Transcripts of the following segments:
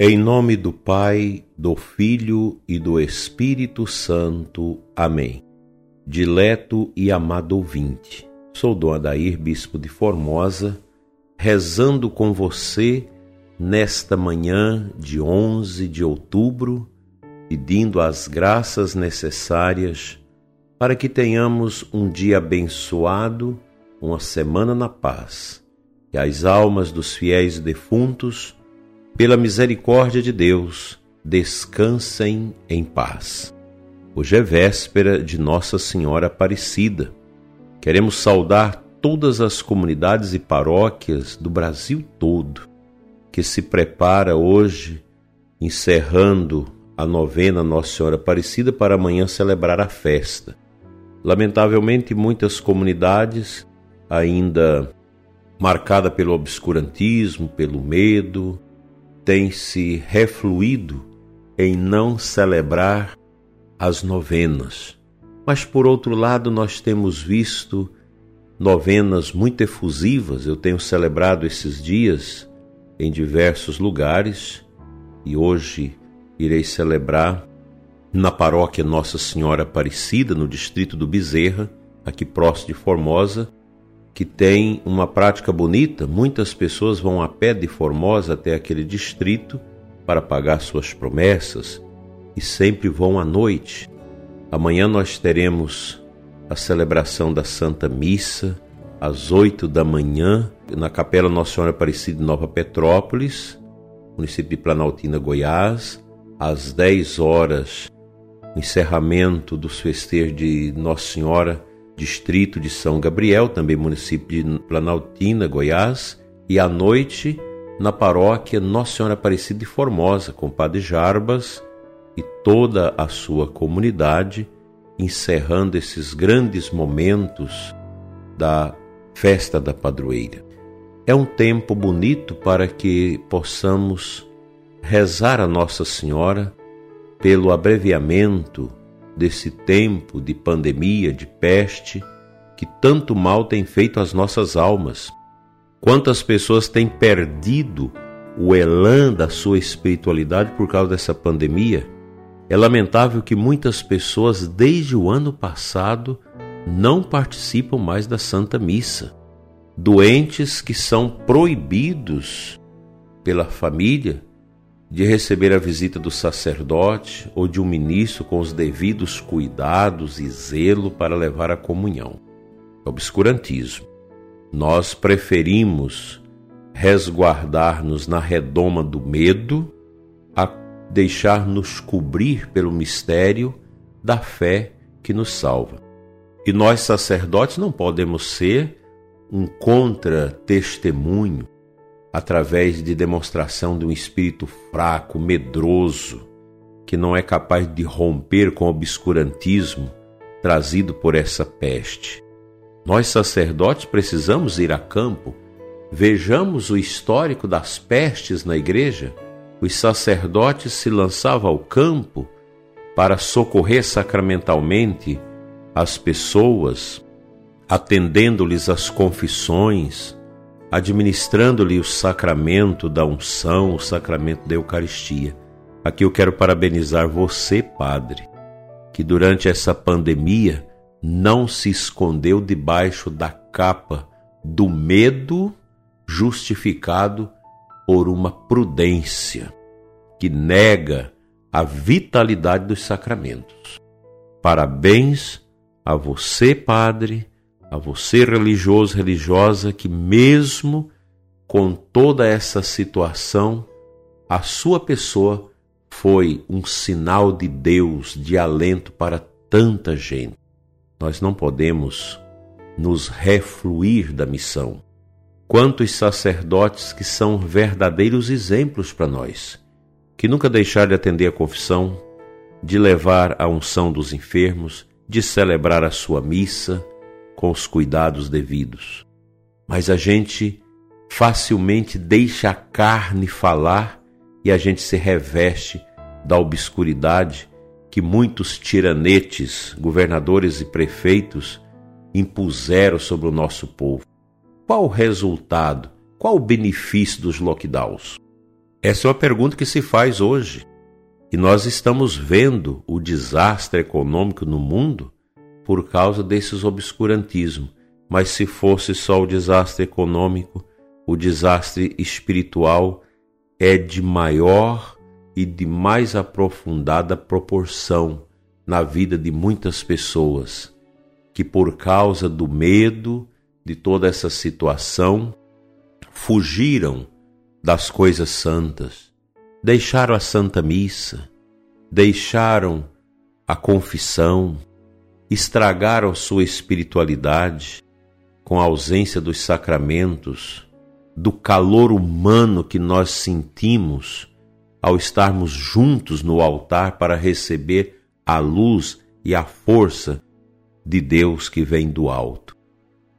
Em nome do Pai, do Filho e do Espírito Santo. Amém. Dileto e amado ouvinte, sou Dom Adair, bispo de Formosa, rezando com você nesta manhã de 11 de outubro, pedindo as graças necessárias para que tenhamos um dia abençoado, uma semana na paz, e as almas dos fiéis defuntos pela misericórdia de Deus, descansem em paz. Hoje é véspera de Nossa Senhora Aparecida. Queremos saudar todas as comunidades e paróquias do Brasil todo que se prepara hoje, encerrando a novena Nossa Senhora Aparecida para amanhã celebrar a festa. Lamentavelmente, muitas comunidades ainda marcada pelo obscurantismo, pelo medo, tem se refluído em não celebrar as novenas. Mas por outro lado, nós temos visto novenas muito efusivas. Eu tenho celebrado esses dias em diversos lugares e hoje irei celebrar na paróquia Nossa Senhora Aparecida, no distrito do Bezerra, aqui próximo de Formosa, que tem uma prática bonita. Muitas pessoas vão a pé de Formosa até aquele distrito para pagar suas promessas e sempre vão à noite. Amanhã nós teremos a celebração da Santa Missa às oito da manhã na Capela Nossa Senhora Aparecida de Nova Petrópolis, município de Planaltina, Goiás, às dez horas, encerramento dos festejos de Nossa Senhora distrito de São Gabriel, também município de Planaltina, Goiás, e à noite na paróquia Nossa Senhora Aparecida de Formosa, com Padre Jarbas e toda a sua comunidade, encerrando esses grandes momentos da festa da padroeira. É um tempo bonito para que possamos rezar a Nossa Senhora pelo abreviamento desse tempo de pandemia, de peste, que tanto mal tem feito às nossas almas. Quantas pessoas têm perdido o elan da sua espiritualidade por causa dessa pandemia? É lamentável que muitas pessoas, desde o ano passado, não participam mais da Santa Missa. Doentes que são proibidos pela família de receber a visita do sacerdote ou de um ministro com os devidos cuidados e zelo para levar a comunhão. Obscurantismo. Nós preferimos resguardar-nos na redoma do medo a deixar-nos cobrir pelo mistério da fé que nos salva. E nós, sacerdotes, não podemos ser um contra-testemunho através de demonstração de um espírito fraco, medroso, que não é capaz de romper com o obscurantismo trazido por essa peste. Nós, sacerdotes, precisamos ir a campo. Vejamos o histórico das pestes na igreja. Os sacerdotes se lançavam ao campo para socorrer sacramentalmente as pessoas, atendendo-lhes as confissões, administrando-lhe o sacramento da unção, o sacramento da Eucaristia. Aqui eu quero parabenizar você, Padre, que durante essa pandemia não se escondeu debaixo da capa do medo justificado por uma prudência que nega a vitalidade dos sacramentos. Parabéns a você, Padre, a você, religioso, religiosa, que mesmo com toda essa situação, a sua pessoa foi um sinal de Deus, de alento para tanta gente. Nós não podemos nos refluir da missão. Quantos sacerdotes que são verdadeiros exemplos para nós, que nunca deixaram de atender a confissão, de levar a unção dos enfermos, de celebrar a sua missa, com os cuidados devidos. Mas a gente facilmente deixa a carne falar e a gente se reveste da obscuridade que muitos tiranetes, governadores e prefeitos impuseram sobre o nosso povo. Qual o resultado? Qual o benefício dos lockdowns? Essa é uma pergunta que se faz hoje. E nós estamos vendo o desastre econômico no mundo por causa desses obscurantismos. Mas se fosse só o desastre econômico, o desastre espiritual é de maior e de mais aprofundada proporção na vida de muitas pessoas que, por causa do medo de toda essa situação, fugiram das coisas santas, deixaram a Santa Missa, deixaram a confissão, estragaram sua espiritualidade com a ausência dos sacramentos, do calor humano que nós sentimos ao estarmos juntos no altar para receber a luz e a força de Deus que vem do alto.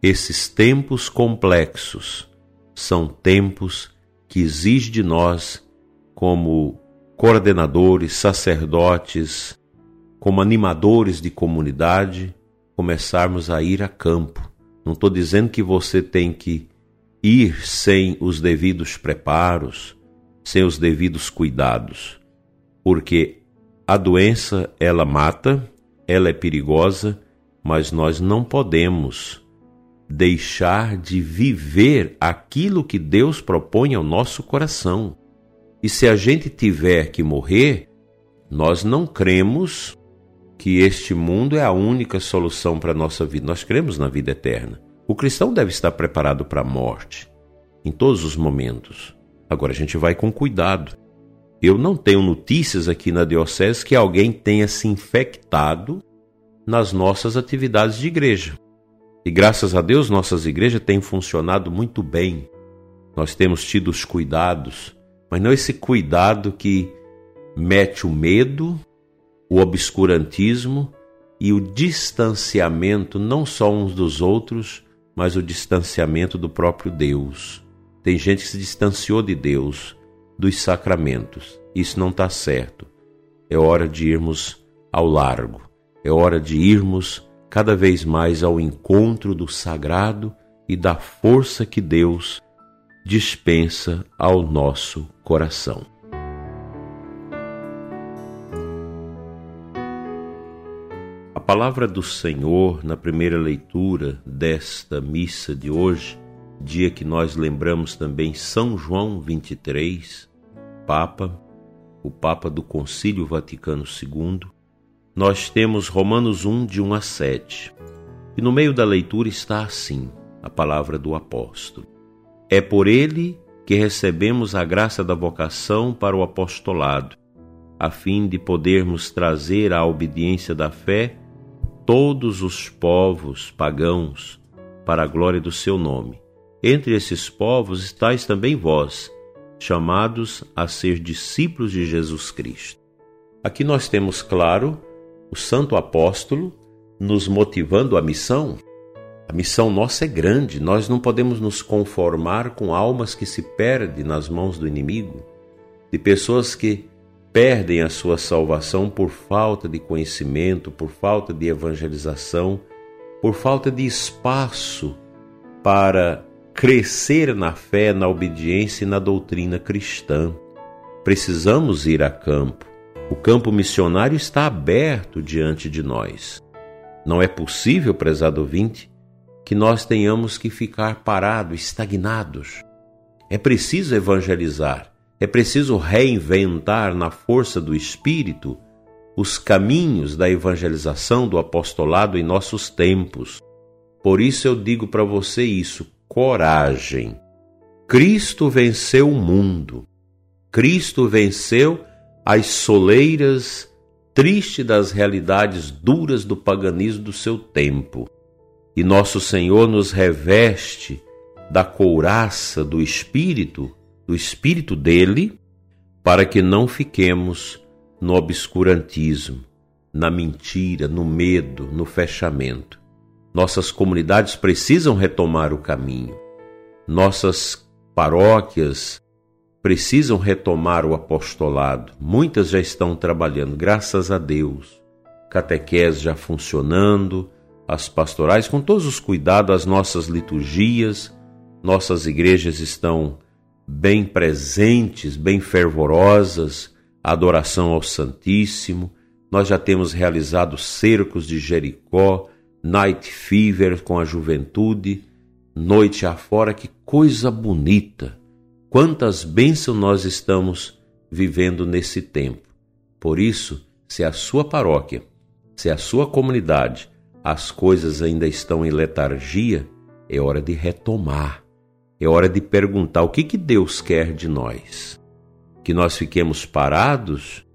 Esses tempos complexos são tempos que exige de nós, como coordenadores, sacerdotes, como animadores de comunidade, começarmos a ir a campo. Não estou dizendo que você tem que ir sem os devidos preparos, sem os devidos cuidados, porque a doença ela mata, ela é perigosa, mas nós não podemos deixar de viver aquilo que Deus propõe ao nosso coração. E se a gente tiver que morrer, nós não cremos que este mundo é a única solução para a nossa vida. Nós cremos na vida eterna. O cristão deve estar preparado para a morte em todos os momentos. Agora a gente vai com cuidado. Eu não tenho notícias aqui na diocese que alguém tenha se infectado nas nossas atividades de igreja. E graças a Deus nossas igrejas têm funcionado muito bem. Nós temos tido os cuidados, mas não esse cuidado que mete o medo, o obscurantismo e o distanciamento não só uns dos outros, mas o distanciamento do próprio Deus. Tem gente que se distanciou de Deus, dos sacramentos. Isso não está certo. É hora de irmos ao largo. É hora de irmos cada vez mais ao encontro do sagrado e da força que Deus dispensa ao nosso coração. Palavra do Senhor na primeira leitura desta missa de hoje, dia que nós lembramos também São João 23, Papa, o Papa do Concílio Vaticano II, nós temos Romanos 1, de 1 a 7. E no meio da leitura está assim a palavra do apóstolo: É por ele que recebemos a graça da vocação para o apostolado, a fim de podermos trazer à obediência da fé todos os povos pagãos para a glória do seu nome. Entre esses povos estáis também vós, chamados a ser discípulos de Jesus Cristo. Aqui nós temos claro o santo apóstolo nos motivando a missão. A missão nossa é grande, nós não podemos nos conformar com almas que se perdem nas mãos do inimigo, de pessoas que perdem a sua salvação por falta de conhecimento, por falta de evangelização, por falta de espaço para crescer na fé, na obediência e na doutrina cristã. Precisamos ir a campo, o campo missionário está aberto diante de nós. Não é possível, prezado ouvinte, que nós tenhamos que ficar parados, estagnados. É preciso evangelizar, é preciso reinventar na força do Espírito os caminhos da evangelização do apostolado em nossos tempos. Por isso eu digo para você isso: coragem. Cristo venceu o mundo. Cristo venceu as soleiras triste das realidades duras do paganismo do seu tempo. E nosso Senhor nos reveste da couraça do Espírito, do Espírito dele, para que não fiquemos no obscurantismo, na mentira, no medo, no fechamento. Nossas comunidades precisam retomar o caminho. Nossas paróquias, precisam retomar o apostolado. Muitas já estão trabalhando, graças a Deus. Catequese já funcionando, as pastorais com todos os cuidados, as nossas liturgias, nossas igrejas estão bem presentes, bem fervorosas, a adoração ao Santíssimo. Nós já temos realizado cercos de Jericó, Night Fever com a juventude, noite afora, que coisa bonita! Quantas bênçãos nós estamos vivendo nesse tempo. Por isso, se a sua paróquia, se a sua comunidade, as coisas ainda estão em letargia, é hora de retomar. É hora de perguntar o que, que Deus quer de nós. Que nós fiquemos parados,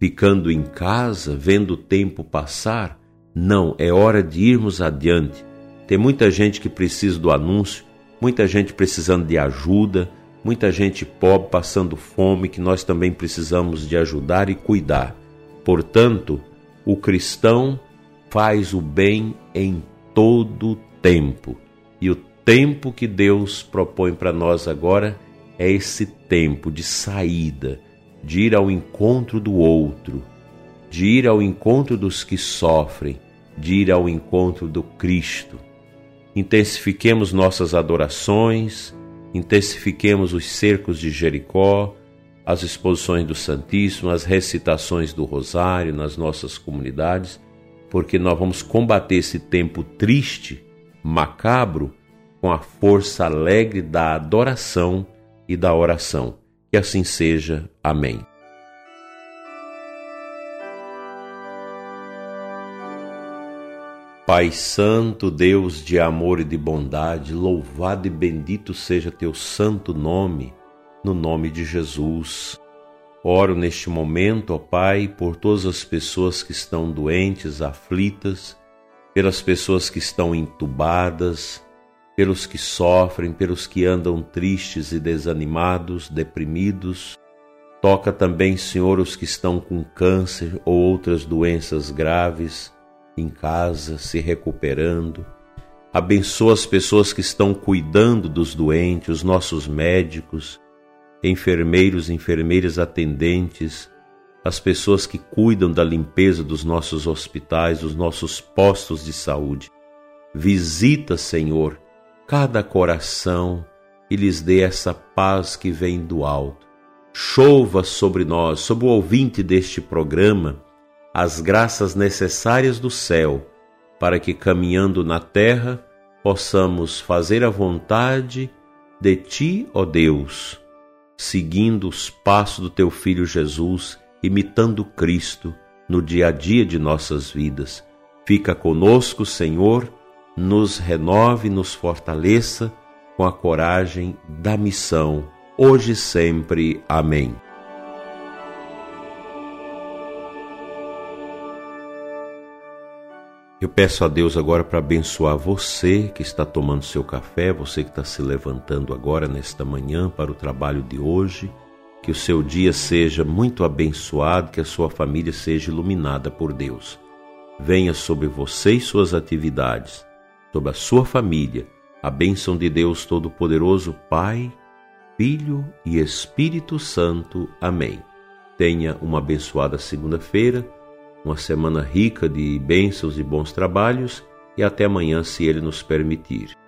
ficando em casa, vendo o tempo passar? Não, é hora de irmos adiante. Tem muita gente que precisa do anúncio, muita gente precisando de ajuda, muita gente pobre passando fome que nós também precisamos de ajudar e cuidar. Portanto, o cristão faz o bem em todo tempo. E o tempo que Deus propõe para nós agora é esse tempo de saída, de ir ao encontro do outro, de ir ao encontro dos que sofrem, de ir ao encontro do Cristo. Intensifiquemos nossas adorações, intensifiquemos os cercos de Jericó, as exposições do Santíssimo, as recitações do Rosário nas nossas comunidades, porque nós vamos combater esse tempo triste, macabro, com a força alegre da adoração e da oração. Que assim seja. Amém. Pai Santo, Deus de amor e de bondade, louvado e bendito seja teu santo nome, no nome de Jesus. Oro neste momento, ó Pai, por todas as pessoas que estão doentes, aflitas, pelas pessoas que estão entubadas, pelos que sofrem, pelos que andam tristes e desanimados, deprimidos. Toca também, Senhor, os que estão com câncer ou outras doenças graves em casa, se recuperando. Abençoa as pessoas que estão cuidando dos doentes, os nossos médicos, enfermeiros, enfermeiras atendentes, as pessoas que cuidam da limpeza dos nossos hospitais, dos nossos postos de saúde. Visita, Senhor, cada coração e lhes dê essa paz que vem do alto. Chova sobre nós, sobre o ouvinte deste programa, as graças necessárias do céu, para que caminhando na terra possamos fazer a vontade de Ti, ó Deus, seguindo os passos do Teu Filho Jesus, imitando Cristo no dia a dia de nossas vidas. Fica conosco, Senhor nos renove, nos fortaleça com a coragem da missão, hoje e sempre. Amém. Eu peço a Deus agora para abençoar você que está tomando seu café, você que está se levantando agora nesta manhã para o trabalho de hoje. Que o seu dia seja muito abençoado, que a sua família seja iluminada por Deus. Venha sobre você e suas atividades sobre a sua família, a bênção de Deus Todo-Poderoso, Pai, Filho e Espírito Santo. Amém. Tenha uma abençoada segunda-feira, uma semana rica de bênçãos e bons trabalhos e até amanhã, se Ele nos permitir.